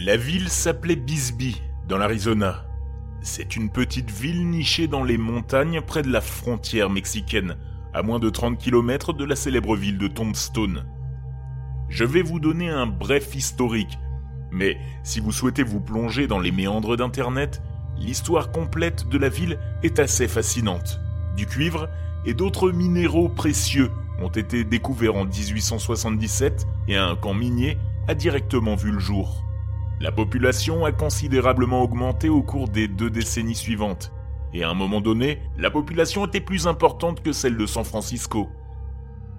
La ville s'appelait Bisbee, dans l'Arizona. C'est une petite ville nichée dans les montagnes près de la frontière mexicaine, à moins de 30 km de la célèbre ville de Tombstone. Je vais vous donner un bref historique, mais si vous souhaitez vous plonger dans les méandres d'Internet, l'histoire complète de la ville est assez fascinante. Du cuivre et d'autres minéraux précieux ont été découverts en 1877 et un camp minier a directement vu le jour. La population a considérablement augmenté au cours des deux décennies suivantes, et à un moment donné, la population était plus importante que celle de San Francisco.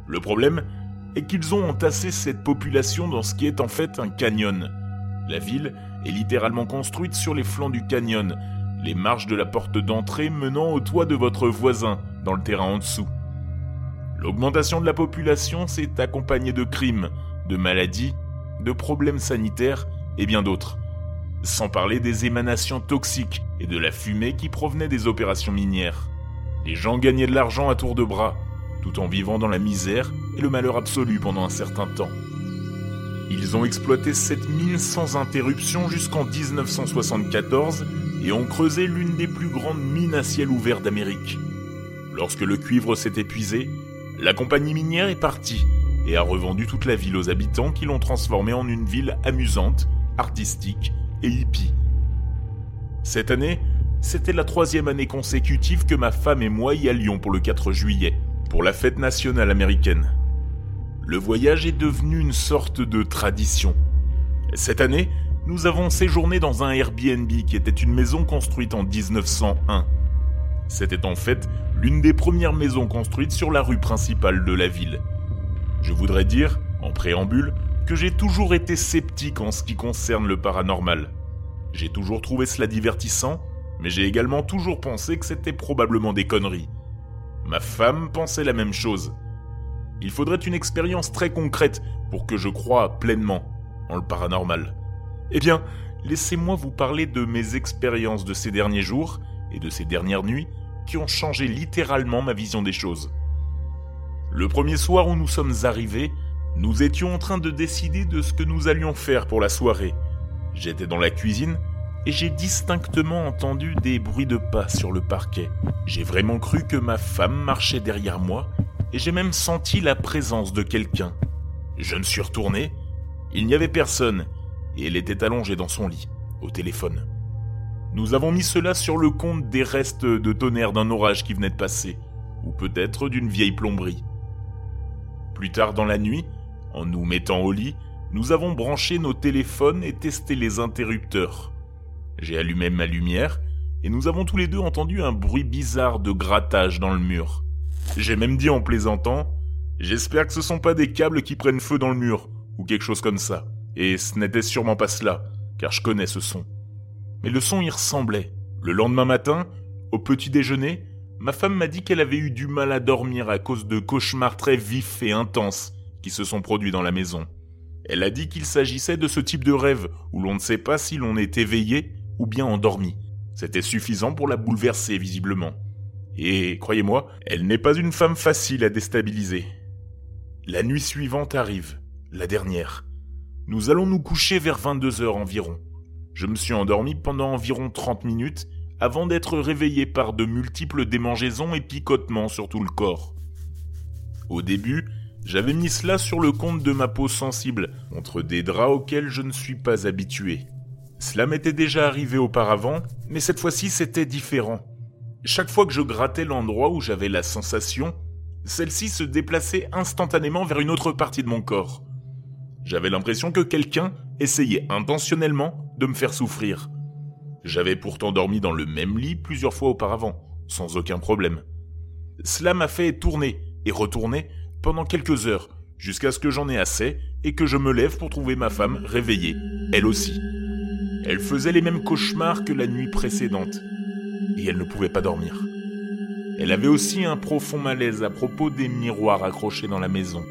Le problème est qu'ils ont entassé cette population dans ce qui est en fait un canyon. La ville est littéralement construite sur les flancs du canyon, les marches de la porte d'entrée menant au toit de votre voisin, dans le terrain en dessous. L'augmentation de la population s'est accompagnée de crimes, de maladies, de problèmes sanitaires et bien d'autres. Sans parler des émanations toxiques et de la fumée qui provenait des opérations minières. Les gens gagnaient de l'argent à tour de bras, tout en vivant dans la misère et le malheur absolu pendant un certain temps. Ils ont exploité cette mine sans interruption jusqu'en 1974 et ont creusé l'une des plus grandes mines à ciel ouvert d'Amérique. Lorsque le cuivre s'est épuisé, la compagnie minière est partie et a revendu toute la ville aux habitants qui l'ont transformée en une ville amusante artistique et hippie. Cette année, c'était la troisième année consécutive que ma femme et moi y allions pour le 4 juillet, pour la fête nationale américaine. Le voyage est devenu une sorte de tradition. Cette année, nous avons séjourné dans un Airbnb qui était une maison construite en 1901. C'était en fait l'une des premières maisons construites sur la rue principale de la ville. Je voudrais dire, en préambule, j'ai toujours été sceptique en ce qui concerne le paranormal. J'ai toujours trouvé cela divertissant, mais j'ai également toujours pensé que c'était probablement des conneries. Ma femme pensait la même chose. Il faudrait une expérience très concrète pour que je croie pleinement en le paranormal. Eh bien, laissez-moi vous parler de mes expériences de ces derniers jours et de ces dernières nuits qui ont changé littéralement ma vision des choses. Le premier soir où nous sommes arrivés, nous étions en train de décider de ce que nous allions faire pour la soirée. J'étais dans la cuisine et j'ai distinctement entendu des bruits de pas sur le parquet. J'ai vraiment cru que ma femme marchait derrière moi et j'ai même senti la présence de quelqu'un. Je me suis retourné, il n'y avait personne et elle était allongée dans son lit, au téléphone. Nous avons mis cela sur le compte des restes de tonnerre d'un orage qui venait de passer, ou peut-être d'une vieille plomberie. Plus tard dans la nuit, en nous mettant au lit, nous avons branché nos téléphones et testé les interrupteurs. J'ai allumé ma lumière et nous avons tous les deux entendu un bruit bizarre de grattage dans le mur. J'ai même dit en plaisantant J'espère que ce sont pas des câbles qui prennent feu dans le mur, ou quelque chose comme ça. Et ce n'était sûrement pas cela, car je connais ce son. Mais le son y ressemblait. Le lendemain matin, au petit déjeuner, ma femme m'a dit qu'elle avait eu du mal à dormir à cause de cauchemars très vifs et intenses qui se sont produits dans la maison. Elle a dit qu'il s'agissait de ce type de rêve où l'on ne sait pas si l'on est éveillé ou bien endormi. C'était suffisant pour la bouleverser visiblement. Et croyez-moi, elle n'est pas une femme facile à déstabiliser. La nuit suivante arrive, la dernière. Nous allons nous coucher vers 22 heures environ. Je me suis endormi pendant environ 30 minutes avant d'être réveillé par de multiples démangeaisons et picotements sur tout le corps. Au début, j'avais mis cela sur le compte de ma peau sensible, entre des draps auxquels je ne suis pas habitué. Cela m'était déjà arrivé auparavant, mais cette fois-ci c'était différent. Chaque fois que je grattais l'endroit où j'avais la sensation, celle-ci se déplaçait instantanément vers une autre partie de mon corps. J'avais l'impression que quelqu'un essayait intentionnellement de me faire souffrir. J'avais pourtant dormi dans le même lit plusieurs fois auparavant, sans aucun problème. Cela m'a fait tourner et retourner pendant quelques heures, jusqu'à ce que j'en ai assez et que je me lève pour trouver ma femme réveillée, elle aussi. Elle faisait les mêmes cauchemars que la nuit précédente, et elle ne pouvait pas dormir. Elle avait aussi un profond malaise à propos des miroirs accrochés dans la maison.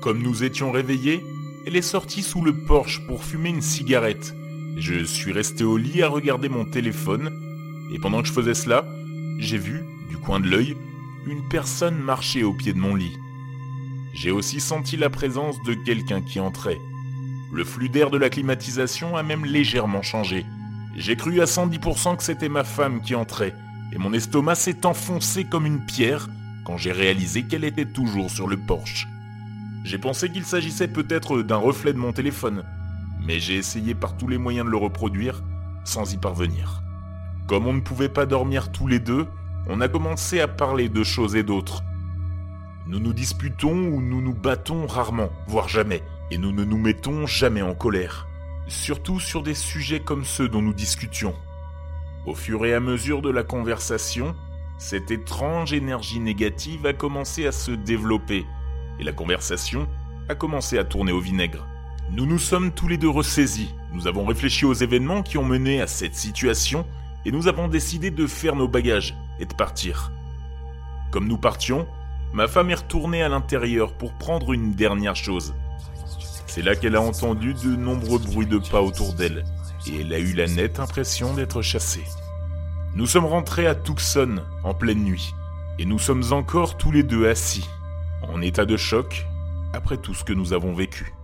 Comme nous étions réveillés, elle est sortie sous le porche pour fumer une cigarette. Je suis resté au lit à regarder mon téléphone, et pendant que je faisais cela, j'ai vu, du coin de l'œil, une personne marchait au pied de mon lit. J'ai aussi senti la présence de quelqu'un qui entrait. Le flux d'air de la climatisation a même légèrement changé. J'ai cru à 110% que c'était ma femme qui entrait, et mon estomac s'est enfoncé comme une pierre quand j'ai réalisé qu'elle était toujours sur le porche. J'ai pensé qu'il s'agissait peut-être d'un reflet de mon téléphone, mais j'ai essayé par tous les moyens de le reproduire sans y parvenir. Comme on ne pouvait pas dormir tous les deux, on a commencé à parler de choses et d'autres. Nous nous disputons ou nous nous battons rarement, voire jamais, et nous ne nous mettons jamais en colère, surtout sur des sujets comme ceux dont nous discutions. Au fur et à mesure de la conversation, cette étrange énergie négative a commencé à se développer, et la conversation a commencé à tourner au vinaigre. Nous nous sommes tous les deux ressaisis, nous avons réfléchi aux événements qui ont mené à cette situation, et nous avons décidé de faire nos bagages et de partir. Comme nous partions, ma femme est retournée à l'intérieur pour prendre une dernière chose. C'est là qu'elle a entendu de nombreux bruits de pas autour d'elle, et elle a eu la nette impression d'être chassée. Nous sommes rentrés à Tucson en pleine nuit, et nous sommes encore tous les deux assis, en état de choc, après tout ce que nous avons vécu.